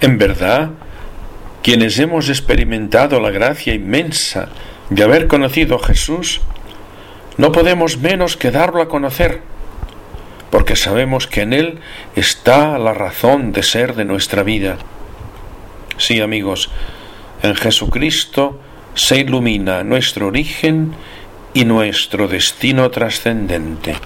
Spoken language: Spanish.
En verdad, quienes hemos experimentado la gracia inmensa de haber conocido a Jesús, no podemos menos que darlo a conocer, porque sabemos que en Él está la razón de ser de nuestra vida. Sí, amigos, en Jesucristo se ilumina nuestro origen y nuestro destino trascendente.